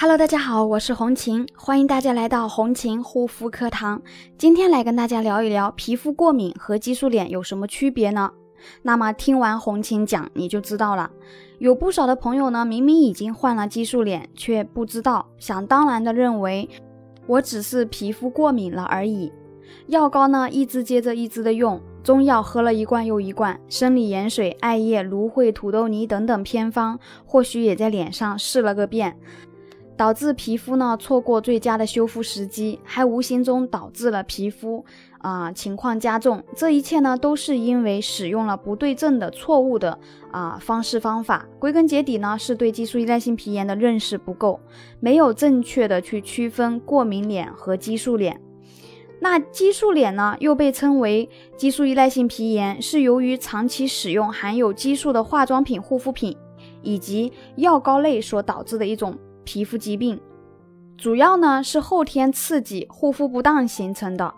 Hello，大家好，我是红琴，欢迎大家来到红琴护肤课堂。今天来跟大家聊一聊皮肤过敏和激素脸有什么区别呢？那么听完红琴讲，你就知道了。有不少的朋友呢，明明已经患了激素脸，却不知道，想当然的认为我只是皮肤过敏了而已。药膏呢，一支接着一支的用，中药喝了一罐又一罐，生理盐水、艾叶、芦荟、土豆泥等等偏方，或许也在脸上试了个遍。导致皮肤呢错过最佳的修复时机，还无形中导致了皮肤啊情况加重。这一切呢都是因为使用了不对症的错误的啊方式方法。归根结底呢是对激素依赖性皮炎的认识不够，没有正确的去区分过敏脸和激素脸。那激素脸呢又被称为激素依赖性皮炎，是由于长期使用含有激素的化妆品、护肤品以及药膏类所导致的一种。皮肤疾病主要呢是后天刺激护肤不当形成的，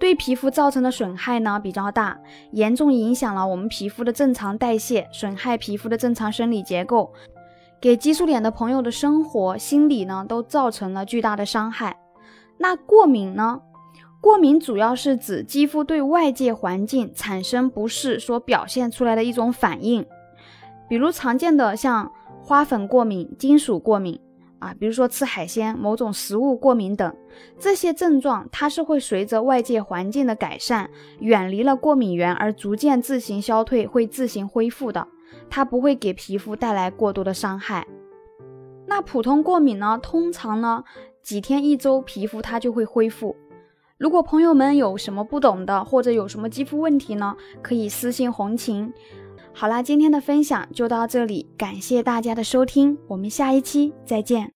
对皮肤造成的损害呢比较大，严重影响了我们皮肤的正常代谢，损害皮肤的正常生理结构，给激素脸的朋友的生活、心理呢都造成了巨大的伤害。那过敏呢？过敏主要是指肌肤对外界环境产生不适所表现出来的一种反应，比如常见的像花粉过敏、金属过敏。啊，比如说吃海鲜、某种食物过敏等这些症状，它是会随着外界环境的改善，远离了过敏源而逐渐自行消退，会自行恢复的，它不会给皮肤带来过多的伤害。那普通过敏呢，通常呢几天一周皮肤它就会恢复。如果朋友们有什么不懂的，或者有什么肌肤问题呢，可以私信红琴。好啦，今天的分享就到这里，感谢大家的收听，我们下一期再见。